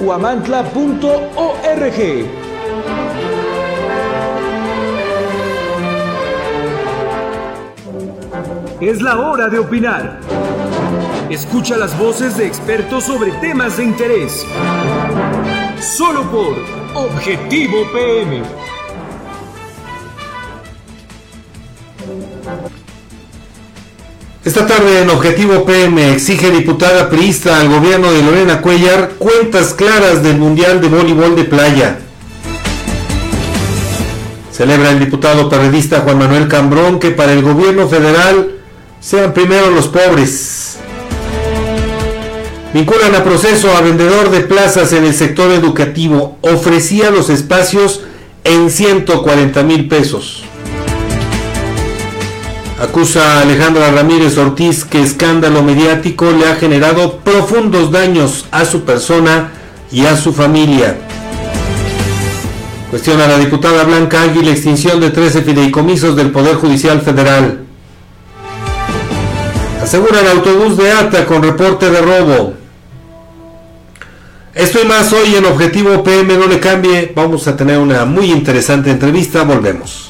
guamantla.org. Es la hora de opinar. Escucha las voces de expertos sobre temas de interés. Solo por Objetivo PM. Esta tarde en Objetivo PM exige diputada priista al gobierno de Lorena Cuellar cuentas claras del Mundial de Voleibol de Playa. Celebra el diputado periodista Juan Manuel Cambrón que para el gobierno federal sean primero los pobres. Vinculan a proceso a vendedor de plazas en el sector educativo. Ofrecía los espacios en 140 mil pesos. Acusa a Alejandra Ramírez Ortiz que escándalo mediático le ha generado profundos daños a su persona y a su familia. Cuestiona a la diputada Blanca Águila la extinción de 13 fideicomisos del Poder Judicial Federal. Asegura el autobús de ATA con reporte de robo. Esto y más hoy en Objetivo PM, no le cambie. Vamos a tener una muy interesante entrevista. Volvemos.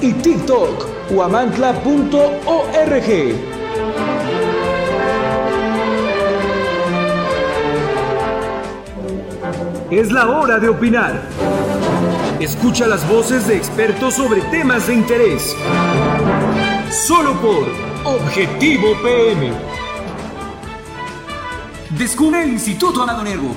y TikTok, guamantla.org. Es la hora de opinar. Escucha las voces de expertos sobre temas de interés. Solo por Objetivo PM. Descubre el Instituto Amado Nervo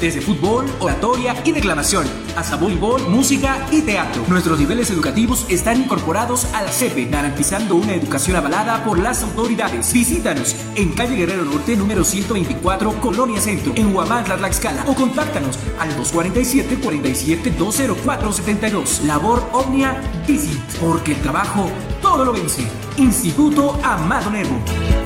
desde fútbol, oratoria y declamación, hasta voleibol, música y teatro. Nuestros niveles educativos están incorporados a la CEPE, garantizando una educación avalada por las autoridades. Visítanos en calle Guerrero Norte, número 124, Colonia Centro, en Huamantla, Tlaxcala, o contáctanos al 247-47-20472. Labor Omnia Visit, porque el trabajo todo lo vence. Instituto Amado Nervo.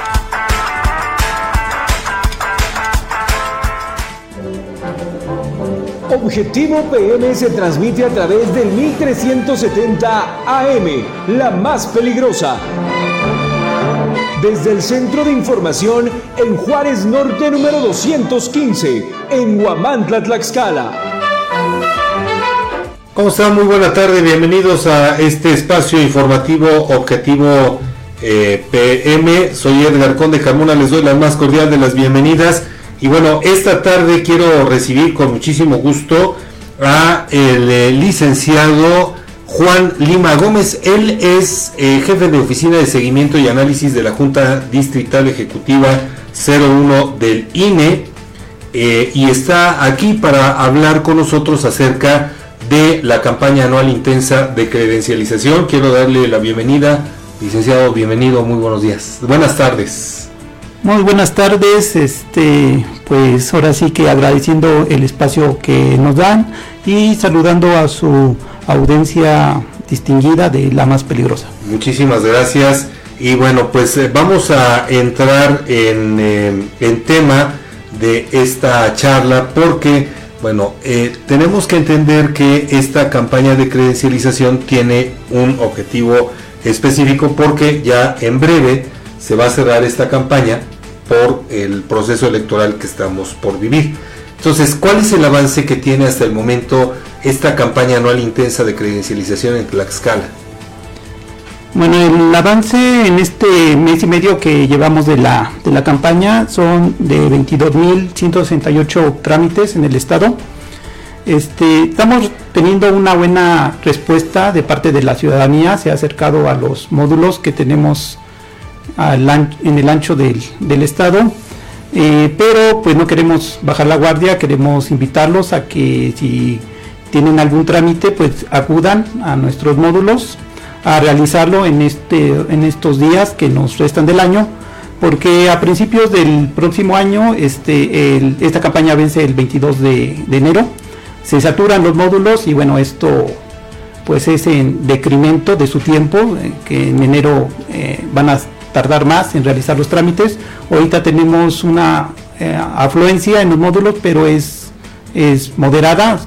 Objetivo PM se transmite a través del 1370 AM, la más peligrosa. desde el Centro de Información en Juárez Norte número 215, en Huamantla, Tlaxcala. ¿Cómo están? Muy buena tarde, bienvenidos a este espacio informativo Objetivo eh, PM. Soy Edgar Conde Carmona, les doy la más cordial de las bienvenidas. Y bueno, esta tarde quiero recibir con muchísimo gusto a el eh, licenciado Juan Lima Gómez. Él es eh, jefe de oficina de seguimiento y análisis de la Junta Distrital Ejecutiva 01 del INE eh, y está aquí para hablar con nosotros acerca de la campaña anual intensa de credencialización. Quiero darle la bienvenida, licenciado, bienvenido, muy buenos días. Buenas tardes. Muy buenas tardes, este, pues ahora sí que agradeciendo el espacio que nos dan y saludando a su audiencia distinguida de la más peligrosa. Muchísimas gracias. Y bueno, pues eh, vamos a entrar en, eh, en, tema de esta charla porque, bueno, eh, tenemos que entender que esta campaña de credencialización tiene un objetivo específico porque ya en breve se va a cerrar esta campaña por el proceso electoral que estamos por vivir. Entonces, ¿cuál es el avance que tiene hasta el momento esta campaña anual intensa de credencialización en Tlaxcala? Bueno, el avance en este mes y medio que llevamos de la, de la campaña son de 22.168 trámites en el estado. Este, estamos teniendo una buena respuesta de parte de la ciudadanía, se ha acercado a los módulos que tenemos en el ancho del, del estado. Eh, pero pues no queremos bajar la guardia, queremos invitarlos a que si tienen algún trámite pues acudan a nuestros módulos a realizarlo en, este, en estos días que nos restan del año porque a principios del próximo año este, esta campaña vence el 22 de, enero, se saturan los módulos y bueno, esto pues es en decremento de su tiempo, eh, que en enero eh, van a tardar más en realizar los trámites. Ahorita tenemos una eh, afluencia en los módulos, pero es, es moderada.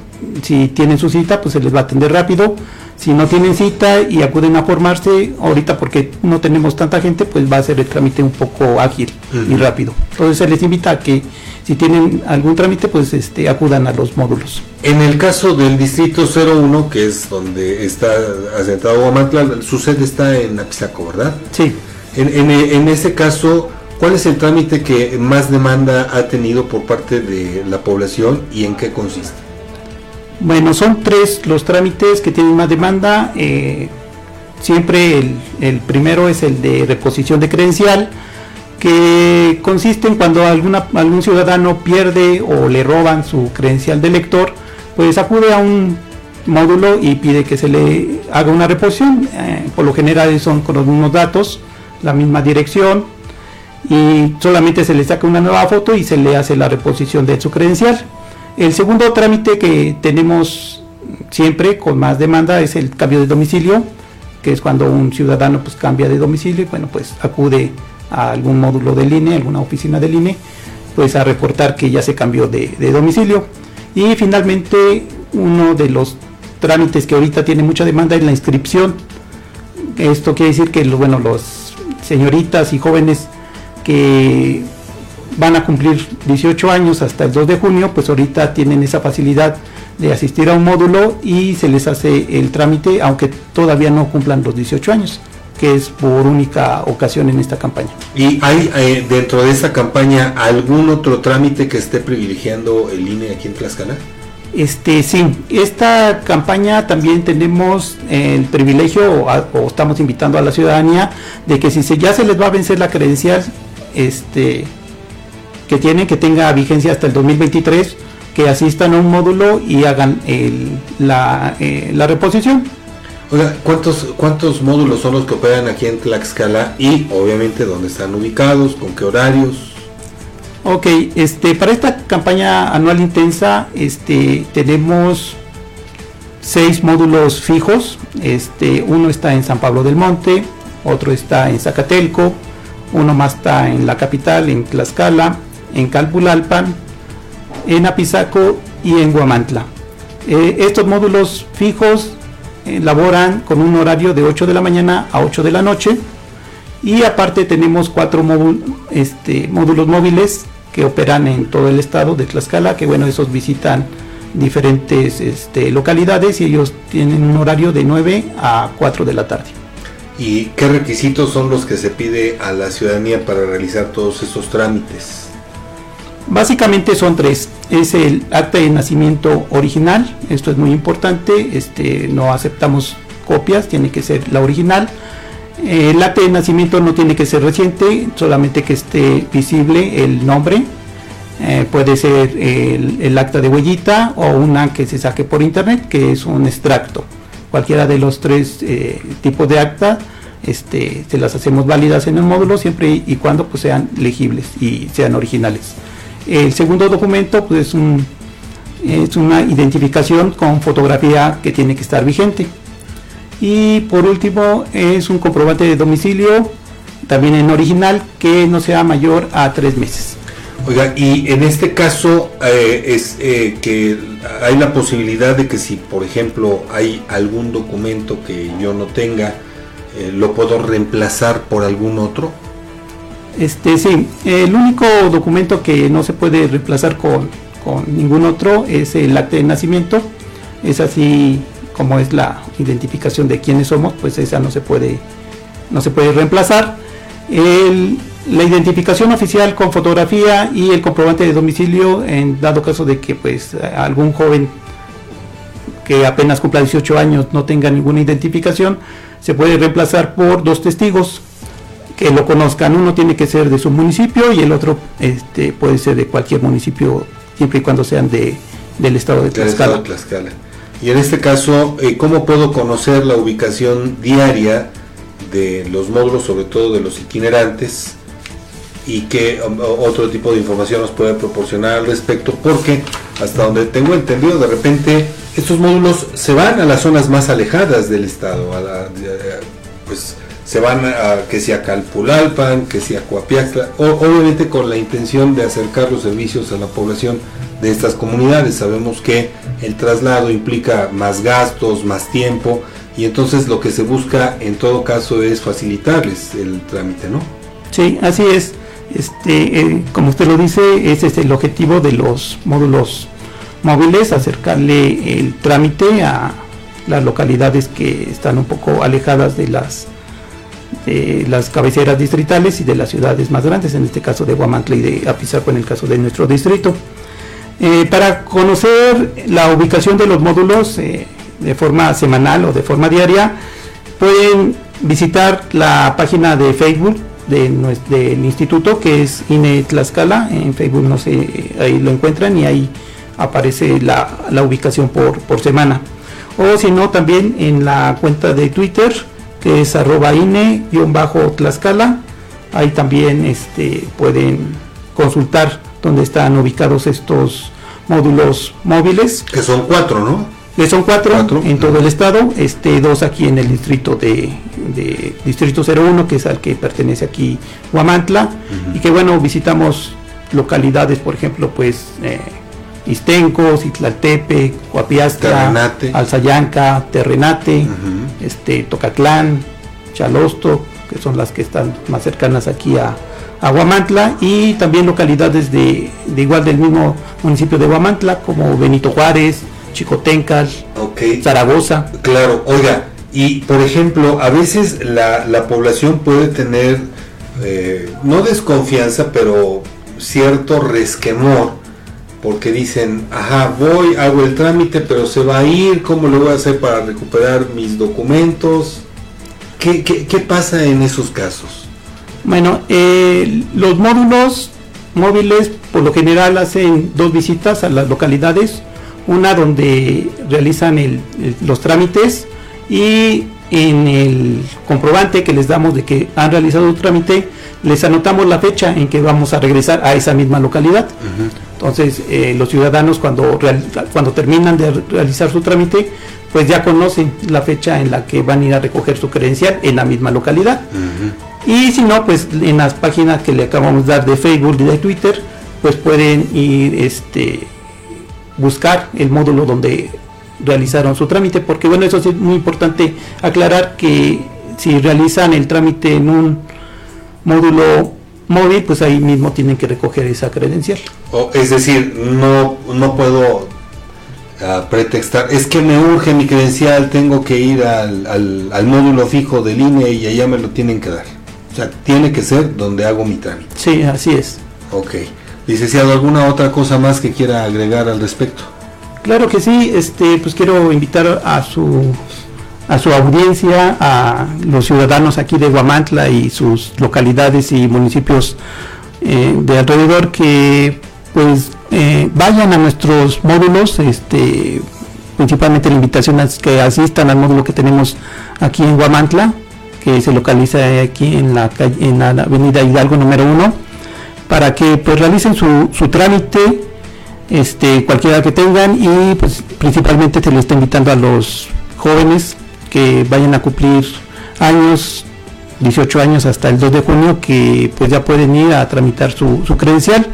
Si tienen su cita, pues se les va a atender rápido. Si no tienen cita y acuden a formarse, ahorita porque no tenemos tanta gente, pues va a ser el trámite un poco ágil y rápido. Entonces se les invita a que si tienen algún trámite, pues este, acudan a los módulos. En el caso del distrito 01, que es donde está asentado Guamantla, su sede está en Apizaco, ¿verdad? Sí. En, en, en ese caso, ¿cuál es el trámite que más demanda ha tenido por parte de la población y en qué consiste? Bueno, son tres los trámites que tienen más demanda. Eh, siempre el, primero es el de reposición de credencial, que consiste en cuando algún ciudadano pierde o le roban su credencial de lector, pues acude a un módulo y pide que se le haga una reposición. Eh, por lo general son con los mismos datos la misma dirección y solamente se le saca una nueva foto y se le hace la reposición de su credencial. El segundo trámite que tenemos siempre con más demanda es el cambio de domicilio, que es cuando un ciudadano pues cambia de domicilio y bueno pues acude a algún módulo del INE, alguna oficina del INE, pues a reportar que ya se cambió de, de domicilio. Y finalmente uno de los trámites que ahorita tiene mucha demanda es la inscripción. Esto quiere decir que bueno, los señoritas y jóvenes que van a cumplir 18 años hasta el 2 de junio, pues ahorita tienen esa facilidad de asistir a un módulo y se les hace el trámite, aunque todavía no cumplan los 18 años, que es por única ocasión en esta campaña. ¿Y hay eh, dentro de esta campaña algún otro trámite que esté privilegiando el INE aquí en Tlaxcala? Este, sí, esta campaña también tenemos el privilegio o, estamos invitando a la ciudadanía de que si se, ya se les va a vencer la credencial este, que tienen, que tenga vigencia hasta el 2023, que asistan a un módulo y hagan la, eh, la reposición. Oiga, ¿cuántos, ¿cuántos módulos son los que operan aquí en Tlaxcala y obviamente dónde están ubicados, con qué horarios? Ok, este, para esta campaña anual intensa, este, tenemos seis módulos fijos. Este, uno está en San Pablo del Monte, otro está en Zacatelco, uno más está en la capital, en Tlaxcala, en Calpulalpan, en Apizaco y en Guamantla. Eh, estos módulos fijos elaboran con un horario de 8 de la mañana a 8 de la noche Y aparte tenemos cuatro este, módulos móviles que operan en todo el estado de Tlaxcala, que bueno, esos visitan diferentes este, localidades y ellos tienen un horario de 9 a 4 de la tarde. ¿Y qué requisitos son los que se pide a la ciudadanía para realizar todos esos trámites? Básicamente son tres. Es el acta de nacimiento original, esto es muy importante, este, no aceptamos copias, tiene que ser la original. El acta de nacimiento no tiene que ser reciente, solamente que esté visible el nombre. Eh, puede ser el, acta de huellita o una que se saque por internet, que es un extracto. Cualquiera de los tres eh, tipos de acta este, se las hacemos válidas en el módulo siempre y cuando pues, sean legibles y sean originales. El segundo documento pues, es, un, es una identificación con fotografía que tiene que estar vigente. Y por último es un comprobante de domicilio, también en original, que no sea mayor a tres meses. Oiga, y en este caso eh, es eh, que hay la posibilidad de que si, por ejemplo, hay algún documento que yo no tenga, eh, lo puedo reemplazar por algún otro. Este sí, el único documento que no se puede reemplazar con, con ningún otro es el acta de nacimiento. Es así como es la identificación de quiénes somos, pues esa no se puede, no se puede reemplazar. la identificación oficial con fotografía y el comprobante de domicilio en dado caso de que pues algún joven que apenas cumpla 18 años no tenga ninguna identificación, se puede reemplazar por dos testigos que lo conozcan. Uno tiene que ser de su municipio y el otro este, puede ser de cualquier municipio, siempre y cuando sean de, del estado de Tlaxcala. Y en este caso, eh, ¿cómo puedo conocer la ubicación diaria de los módulos, sobre todo de los itinerantes? y qué um, otro tipo de información nos puede proporcionar al respecto, porque hasta donde tengo entendido, de repente estos módulos se van a las zonas más alejadas del estado, a pues se van a que sea Calpulalpan, que sea Coapiaxtla, obviamente con la intención de acercar los servicios a la población de estas comunidades. Sabemos que el traslado implica más gastos, más tiempo, y entonces lo que se busca en todo caso es facilitarles el trámite, ¿no? Sí, así es. Este, eh, como usted lo dice, ese es el objetivo de los módulos móviles, acercarle el trámite a las localidades que están un poco alejadas de las de las cabeceras distritales y de las ciudades más grandes, en este caso de Guamantla y de Apizaco en el caso de nuestro distrito. Eh, para conocer la ubicación de los módulos eh, de forma semanal o de forma diaria, pueden visitar la página de Facebook de del instituto que es INE Tlaxcala, en Facebook no sé, ahí lo encuentran y ahí aparece la, ubicación por, por semana. O si no, también en la cuenta de Twitter que es arroba INE-Tlaxcala. Ahí también este, pueden consultar dónde están ubicados estos módulos móviles. Que son cuatro, ¿no? Que son cuatro, en todo el estado, este, dos aquí en el distrito de, Distrito 01, que es al que pertenece aquí Huamantla, y que bueno, visitamos localidades, por ejemplo, pues eh, Istenco, Citlaltepe, Coapiastra, Alzayanca, Terrenate, este, Tocatlán, Chalosto, que son las que están más cercanas aquí a, Aguamantla y también localidades de, igual del mismo municipio de Guamantla, como Benito Juárez, Chicotencas, Zaragoza. Claro, oiga, y por ejemplo, a veces la, la población puede tener, eh, no desconfianza, pero cierto resquemor porque dicen, ajá, voy, hago el trámite, pero se va a ir, ¿cómo lo voy a hacer para recuperar mis documentos? ¿Qué, qué, pasa en esos casos? Bueno, eh, los módulos móviles por lo general hacen dos visitas a las localidades, una donde realizan los trámites y en el comprobante que les damos de que han realizado el trámite, les anotamos la fecha en que vamos a regresar a esa misma localidad. Entonces, eh, los ciudadanos cuando, cuando terminan de realizar su trámite, pues ya conocen la fecha en la que van a ir a recoger su credencial en la misma localidad. Y si no, pues en las páginas que le acabamos de dar de Facebook y de Twitter, pues pueden ir este buscar el módulo donde realizaron su trámite, porque bueno, eso es muy importante aclarar que si realizan el trámite en un módulo móvil, pues ahí mismo tienen que recoger esa credencial. O, es decir, no, no puedo ah, pretextar, es que me urge mi credencial, tengo que ir al, al, módulo fijo del INE y allá me lo tienen que dar. O sea, tiene que ser donde hago mi trámite. Sí, así es. Ok. Licenciado, ¿alguna otra cosa más que quiera agregar al respecto? Claro que sí, este, pues quiero invitar a su a su audiencia, a los ciudadanos aquí de Guamantla y sus localidades y municipios eh, de alrededor que pues eh, vayan a nuestros módulos, este, principalmente la invitación es que asistan al módulo que tenemos aquí en Guamantla, que se localiza aquí en la, en la avenida Hidalgo número 1, para que pues realicen su, su trámite este, cualquiera que tengan y pues principalmente se le está invitando a los jóvenes que vayan a cumplir años, 18 años hasta el 2 de junio, que pues ya pueden ir a tramitar su, su credencial,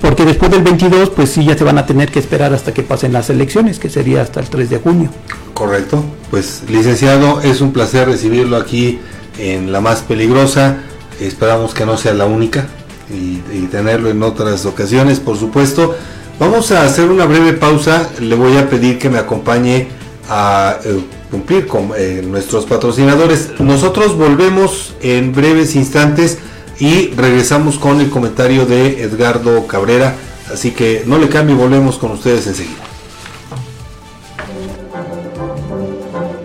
porque después del 22 pues sí ya se van a tener que esperar hasta que pasen las elecciones, que sería hasta el 3 de junio. Correcto. Pues licenciado, es un placer recibirlo aquí en la más peligrosa. Esperamos que no sea la única y, tenerlo en otras ocasiones, por supuesto. Vamos a hacer una breve pausa. Le voy a pedir que me acompañe a eh, cumplir con eh, nuestros patrocinadores. Nosotros volvemos en breves instantes y regresamos con el comentario de Edgardo Cabrera. Así que no le cambie, volvemos con ustedes enseguida.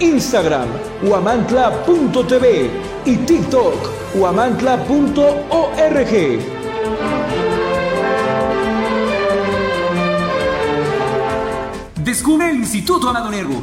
Instagram, guamantla.tv y TikTok, guamantla.org. Descubre el Instituto Amado Nervo,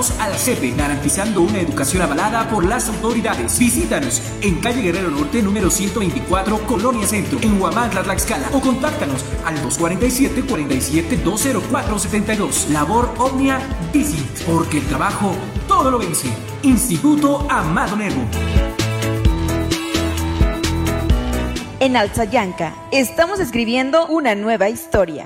a la CEPE, garantizando una educación avalada por las autoridades. Visítanos en calle Guerrero Norte, número 124, Colonia Centro, en Huamantla, Tlaxcala, o contáctanos al 247-47-204-72. Labor Omnia Visit, porque el trabajo todo lo vence. Instituto Amado Nervo. En Alzayanca estamos escribiendo una nueva historia.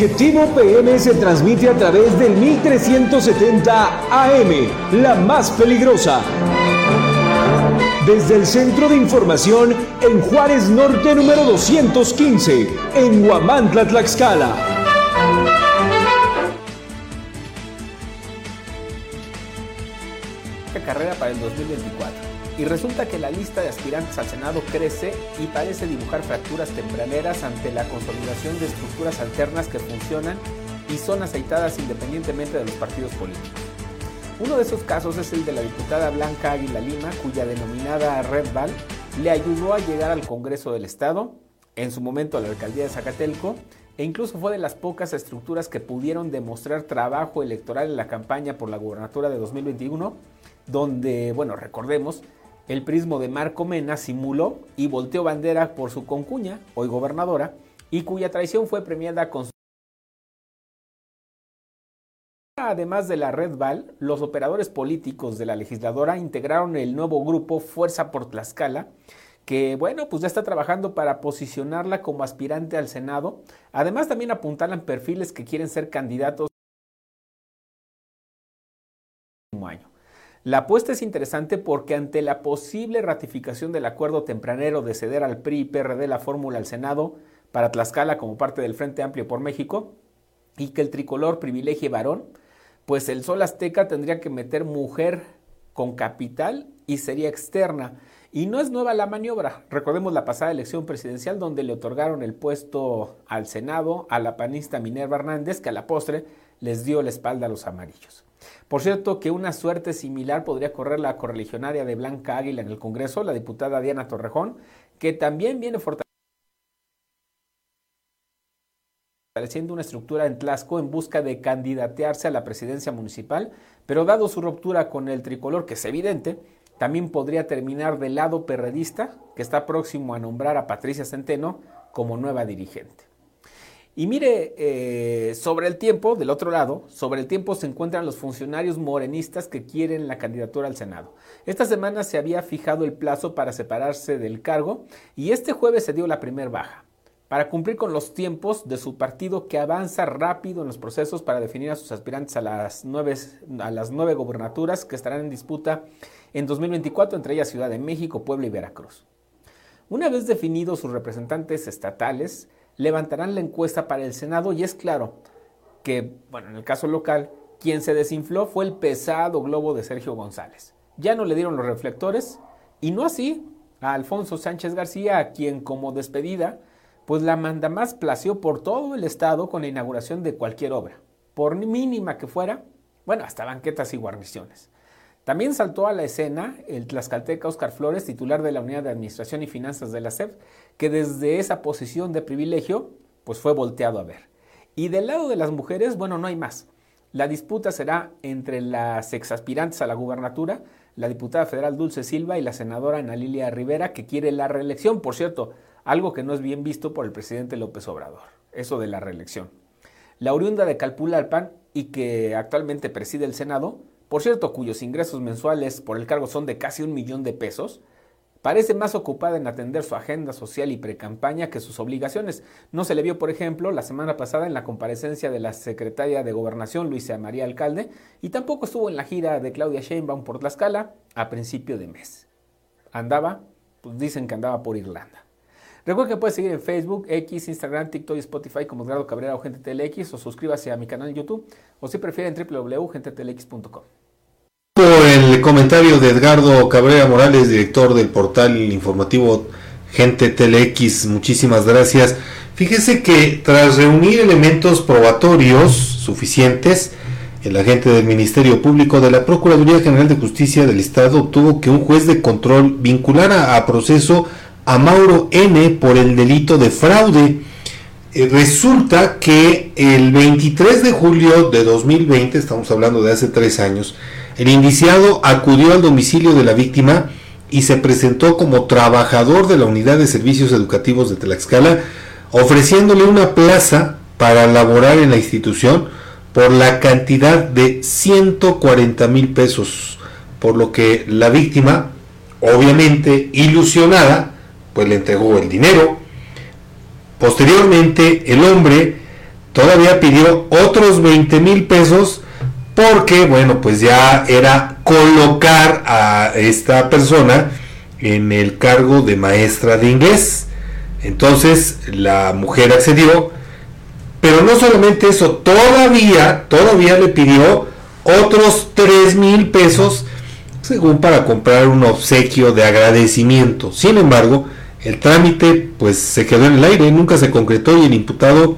Objetivo PM se transmite a través del 1370 AM, la más peligrosa. Desde el Centro de Información en Juárez Norte número 215, en Huamantla, Tlaxcala. carrera para el 2024. Y resulta que la lista de aspirantes al Senado crece y parece dibujar fracturas tempraneras ante la consolidación de estructuras alternas que funcionan y son aceitadas independientemente de los partidos políticos. Uno de esos casos es el de la diputada Blanca Águila Lima, cuya denominada Red Ball le ayudó a llegar al Congreso del Estado, en su momento a la alcaldía de Zacatelco, e incluso fue de las pocas estructuras que pudieron demostrar trabajo electoral en la campaña por la gubernatura de 2021, donde, bueno, recordemos, el prismo de Marco Mena simuló y volteó bandera por su concuña, hoy gobernadora, y cuya traición fue premiada con su Además de la Red Val, los operadores políticos de la legisladora integraron el nuevo grupo Fuerza por Tlaxcala, que bueno, pues ya está trabajando para posicionarla como aspirante al Senado. Además también apuntalan perfiles que quieren ser candidatos año. La apuesta es interesante porque ante la posible ratificación del acuerdo tempranero de ceder al PRI y PRD la fórmula al Senado para Tlaxcala como parte del Frente Amplio por México y que el tricolor privilegie varón, pues el Sol Azteca tendría que meter mujer con capital y sería externa. Y no es nueva la maniobra. Recordemos la pasada elección presidencial donde le otorgaron el puesto al Senado a la panista Minerva Hernández, que a la postre les dio la espalda a los amarillos. Por cierto, que una suerte similar podría correr la correligionaria de Blanca Águila en el Congreso, la diputada Diana Torrejón, que también viene fortaleciendo una estructura en Tlasco en busca de candidatearse a la presidencia municipal, pero dado su ruptura con el tricolor, que es evidente, también podría terminar del lado perredista, que está próximo a nombrar a Patricia Centeno como nueva dirigente. Y mire, eh, sobre el tiempo, del otro lado, sobre el tiempo se encuentran los funcionarios morenistas que quieren la candidatura al Senado. Esta semana se había fijado el plazo para separarse del cargo y este jueves se dio la primera baja para cumplir con los tiempos de su partido que avanza rápido en los procesos para definir a sus aspirantes a las nueve, a las nueve gobernaturas que estarán en disputa en 2024, entre ellas Ciudad de México, Puebla y Veracruz. Una vez definidos sus representantes estatales, levantarán la encuesta para el Senado y es claro que, bueno, en el caso local, quien se desinfló fue el pesado globo de Sergio González. Ya no le dieron los reflectores y no así a Alfonso Sánchez García, a quien como despedida pues la mandamás plació por todo el estado con la inauguración de cualquier obra, por mínima que fuera, bueno, hasta banquetas y guarniciones. También saltó a la escena el tlaxcalteca Oscar Flores, titular de la Unidad de Administración y Finanzas de la SEP, que desde esa posición de privilegio, pues fue volteado a ver. Y del lado de las mujeres, bueno, no hay más. La disputa será entre las exaspirantes a la gubernatura, la diputada federal Dulce Silva y la senadora Ana Lilia Rivera, que quiere la reelección. Por cierto, algo que no es bien visto por el presidente López Obrador, eso de la reelección. La oriunda de Calpulalpan y que actualmente preside el Senado, por cierto, cuyos ingresos mensuales por el cargo son de casi un millón de pesos, parece más ocupada en atender su agenda social y precampaña que sus obligaciones. No se le vio, por ejemplo, la semana pasada en la comparecencia de la secretaria de Gobernación, Luisa María Alcalde, y tampoco estuvo en la gira de Claudia Sheinbaum por Tlaxcala a principio de mes. Andaba, pues dicen que andaba por Irlanda. Recuerda que puedes seguir en Facebook, X, Instagram, TikTok y Spotify como Edgardo Cabrera o Gente TLX o suscríbase a mi canal en YouTube o si prefieren www.gentetlx.com. El comentario de Edgardo Cabrera Morales, director del portal informativo Gente TLX, muchísimas gracias. Fíjese que tras reunir elementos probatorios suficientes, el agente del Ministerio Público de la Procuraduría General de Justicia del Estado obtuvo que un juez de control vinculara a proceso a Mauro N por el delito de fraude. Eh, resulta que el 23 de julio de 2020, estamos hablando de hace tres años, el indiciado acudió al domicilio de la víctima y se presentó como trabajador de la Unidad de Servicios Educativos de Tlaxcala, ofreciéndole una plaza para laborar en la institución por la cantidad de 140 mil pesos, por lo que la víctima, obviamente ilusionada, pues le entregó el dinero. Posteriormente el hombre todavía pidió otros 20 mil pesos porque, bueno, pues ya era colocar a esta persona en el cargo de maestra de inglés. Entonces la mujer accedió, pero no solamente eso, todavía, todavía le pidió otros 3 mil pesos, según para comprar un obsequio de agradecimiento. Sin embargo, el trámite pues se quedó en el aire, nunca se concretó y el imputado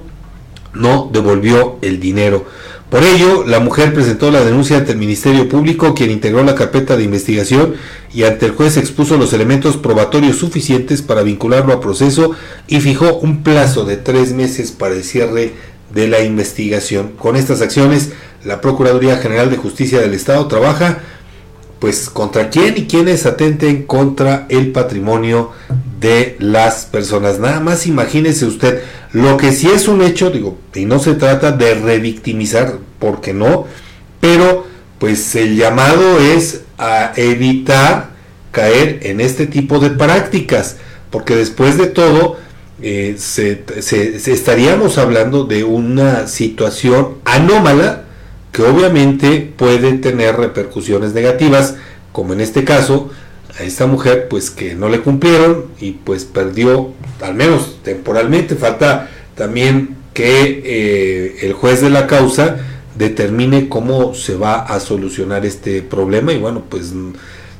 no devolvió el dinero. Por ello, la mujer presentó la denuncia ante el Ministerio Público, quien integró la carpeta de investigación y ante el juez expuso los elementos probatorios suficientes para vincularlo a proceso y fijó un plazo de tres meses para el cierre de la investigación. Con estas acciones, la Procuraduría General de Justicia del Estado trabaja pues contra quién y quiénes atenten contra el patrimonio de las personas. Nada más imagínese usted, lo que sí es un hecho, digo, y no se trata de revictimizar, porque no, pero pues el llamado es a evitar caer en este tipo de prácticas, porque después de todo eh, se, estaríamos hablando de una situación anómala que obviamente puede tener repercusiones negativas, como en este caso a esta mujer pues que no le cumplieron y pues perdió al menos temporalmente, falta también que eh, el juez de la causa determine cómo se va a solucionar este problema y bueno pues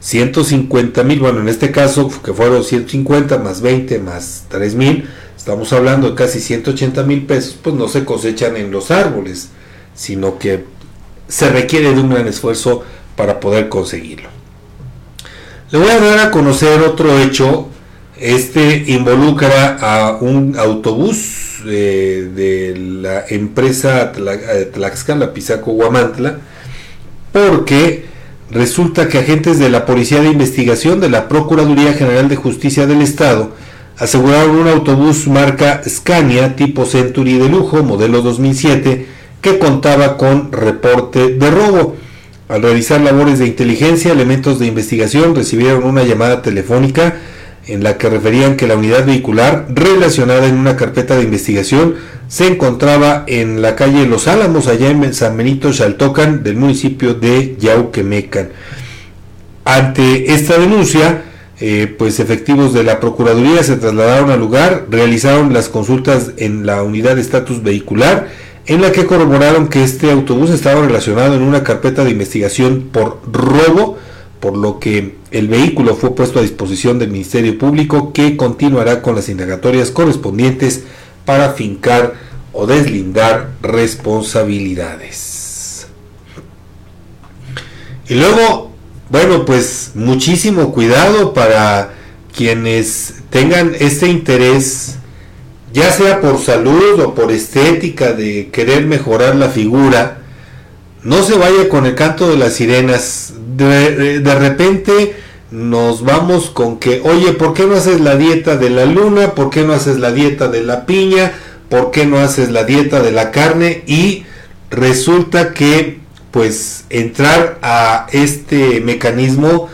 150 mil, bueno en este caso que fueron 150 más 20 más 3 mil, estamos hablando de casi 180 mil pesos, pues no se cosechan en los árboles, sino que se requiere de un gran esfuerzo para poder conseguirlo. Le voy a dar a conocer otro hecho, este involucra a un autobús de, la empresa eh, Tlaxcala Pisaco Guamantla, porque resulta que agentes de la Policía de Investigación de la Procuraduría General de Justicia del Estado aseguraron un autobús marca Scania tipo Century de lujo, modelo 2007, que contaba con reporte de robo. Al realizar labores de inteligencia, elementos de investigación recibieron una llamada telefónica en la que referían que la unidad vehicular relacionada en una carpeta de investigación se encontraba en la calle Los Álamos, allá en San Benito Xaltocan, del municipio de Yauquemecan. Ante esta denuncia, eh, pues efectivos de la Procuraduría se trasladaron al lugar, realizaron las consultas en la unidad de estatus vehicular, en la que corroboraron que este autobús estaba relacionado en una carpeta de investigación por robo, por lo que el vehículo fue puesto a disposición del Ministerio Público que continuará con las indagatorias correspondientes para fincar o deslindar responsabilidades. Y luego, bueno, pues muchísimo cuidado para quienes tengan este interés, ya sea por salud o por estética de querer mejorar la figura, no se vaya con el canto de las sirenas. De, repente nos vamos con que, oye, ¿por qué no haces la dieta de la luna? ¿Por qué no haces la dieta de la piña? ¿Por qué no haces la dieta de la carne? Y resulta que, pues, entrar a este mecanismo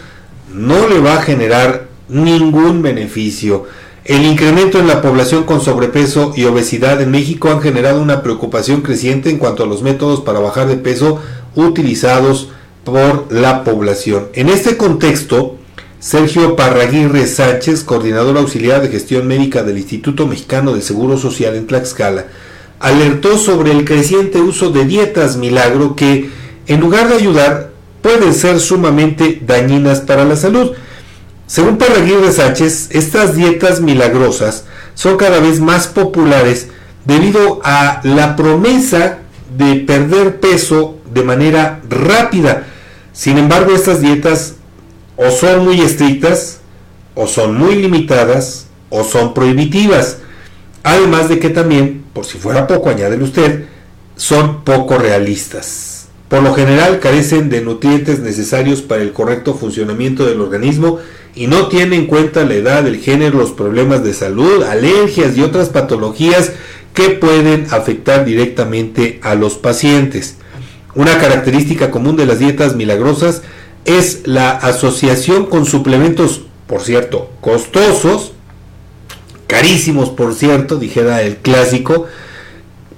no le va a generar ningún beneficio. El incremento en la población con sobrepeso y obesidad en México han generado una preocupación creciente en cuanto a los métodos para bajar de peso utilizados por la población. En este contexto, Sergio Parraguirre Sánchez, coordinador auxiliar de gestión médica del Instituto Mexicano de Seguro Social en Tlaxcala, alertó sobre el creciente uso de dietas milagro que, en lugar de ayudar, pueden ser sumamente dañinas para la salud. Según Parraguirre Sánchez, estas dietas milagrosas son cada vez más populares debido a la promesa de perder peso de manera rápida. Sin embargo, estas dietas o son muy estrictas, o son muy limitadas, o son prohibitivas. Además de que también, por si fuera poco, añádele usted, son poco realistas. Por lo general carecen de nutrientes necesarios para el correcto funcionamiento del organismo y no tiene en cuenta la edad, el género, los problemas de salud, alergias y otras patologías que pueden afectar directamente a los pacientes. Una característica común de las dietas milagrosas es la asociación con suplementos, por cierto, costosos, carísimos, por cierto, dijera el clásico,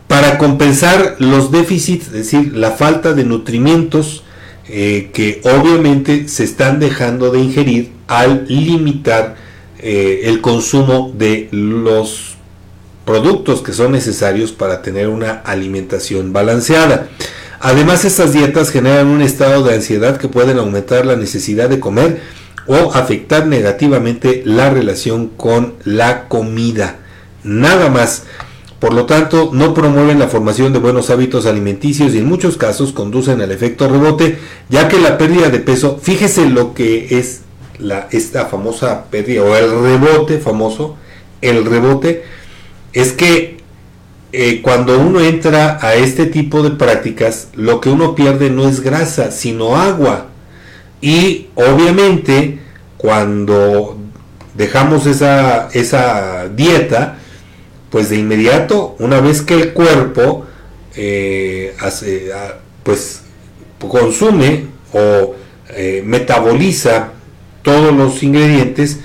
para compensar los déficits, es decir, la falta de nutrimientos eh, que obviamente se están dejando de ingerir al limitar eh, el consumo de los productos que son necesarios para tener una alimentación balanceada. Además, estas dietas generan un estado de ansiedad que pueden aumentar la necesidad de comer o afectar negativamente la relación con la comida. Nada más. Por lo tanto, no promueven la formación de buenos hábitos alimenticios y en muchos casos conducen al efecto rebote, ya que la pérdida de peso, fíjese lo que es la, esta famosa pérdida o el rebote famoso, el rebote, es que eh, cuando uno entra a este tipo de prácticas, lo que uno pierde no es grasa, sino agua. Y obviamente, cuando dejamos esa, esa dieta, pues de inmediato, una vez que el cuerpo eh, hace, pues consume o eh, metaboliza todos los ingredientes,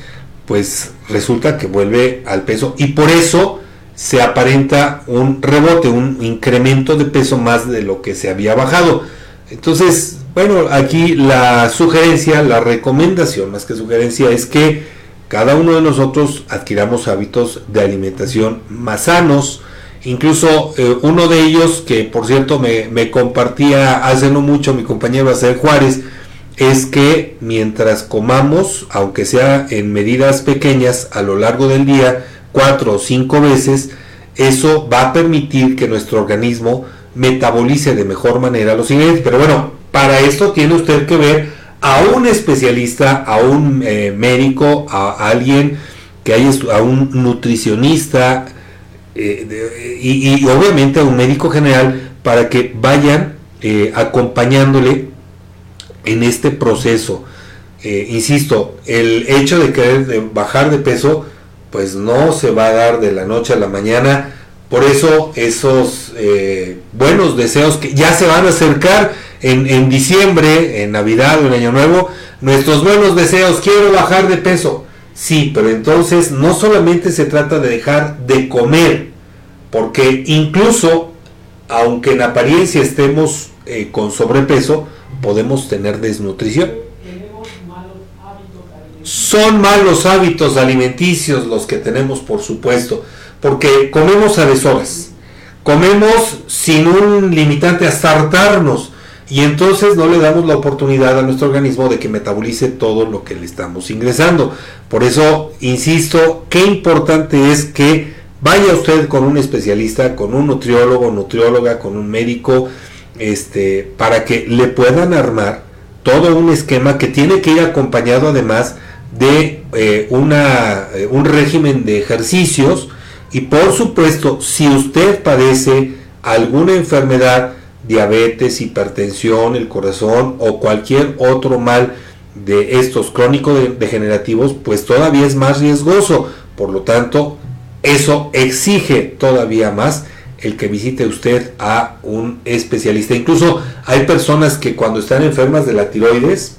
pues resulta que vuelve al peso y por eso se aparenta un rebote, un incremento de peso más de lo que se había bajado. Entonces, bueno, aquí la sugerencia, la recomendación más que sugerencia es que cada uno de nosotros adquiramos hábitos de alimentación más sanos. Incluso eh, uno de ellos, que por cierto me, me, compartía hace no mucho mi compañero Acer Juárez, es que mientras comamos, aunque sea en medidas pequeñas a lo largo del día, cuatro o cinco veces, eso va a permitir que nuestro organismo metabolice de mejor manera los ingredientes. Pero bueno, para esto tiene usted que ver a un especialista, a un eh, médico, a, alguien que haya, a un nutricionista eh, y, obviamente a un médico general para que vayan eh, acompañándole en este proceso. insisto, el hecho de querer bajar de peso, pues no se va a dar de la noche a la mañana. Por eso esos buenos deseos que ya se van a acercar en, diciembre, en Navidad o en Año Nuevo, nuestros buenos deseos, quiero bajar de peso. Sí, pero entonces no solamente se trata de dejar de comer, porque incluso, aunque en apariencia estemos eh, con sobrepeso, podemos tener desnutrición. Son malos hábitos alimenticios los que tenemos, por supuesto, porque comemos a deshoras, comemos sin un limitante hasta hartarnos, y entonces no le damos la oportunidad a nuestro organismo de que metabolice todo lo que le estamos ingresando. Por eso, insisto, qué importante es que vaya usted con un especialista, con un nutriólogo, nutrióloga, con un médico, este, para que le puedan armar todo un esquema que tiene que ir acompañado además de eh, una, eh, un régimen de ejercicios y por supuesto si usted padece alguna enfermedad diabetes, hipertensión, el corazón o cualquier otro mal de estos crónicos degenerativos, pues todavía es más riesgoso. Por lo tanto, eso exige todavía más el que visite usted a un especialista. Incluso hay personas que cuando están enfermas de la tiroides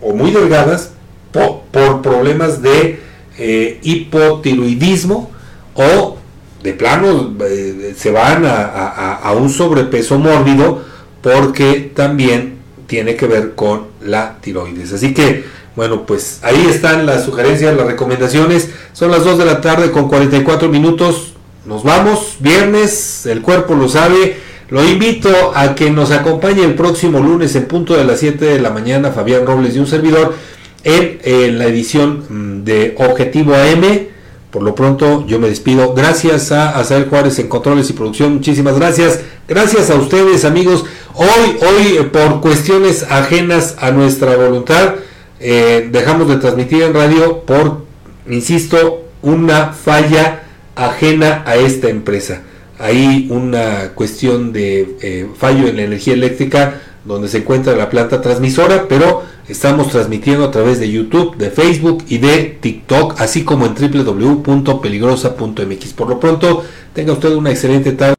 o muy delgadas por, problemas de eh, hipotiroidismo o de plano eh, se van a, un sobrepeso mórbido porque también tiene que ver con la tiroides. Así que, bueno, pues ahí están las sugerencias, las recomendaciones. Son las 2 de la tarde con 44 minutos. Nos vamos, viernes, el cuerpo lo sabe. Lo invito a que nos acompañe el próximo lunes en punto de las 7 de la mañana, Fabián Robles y un servidor, en, en la edición mm, de Objetivo AM por lo pronto yo me despido. Gracias a Azael Juárez en controles y producción. Muchísimas gracias. Gracias a ustedes amigos. Hoy, hoy eh, por cuestiones ajenas a nuestra voluntad, eh, dejamos de transmitir en radio por, insisto, una falla ajena a esta empresa. Hay una cuestión de eh, fallo en la energía eléctrica donde se encuentra la planta transmisora, pero estamos transmitiendo a través de YouTube, de Facebook y de TikTok, así como en www.peligrosa.mx. Por lo pronto, tenga usted una excelente tarde.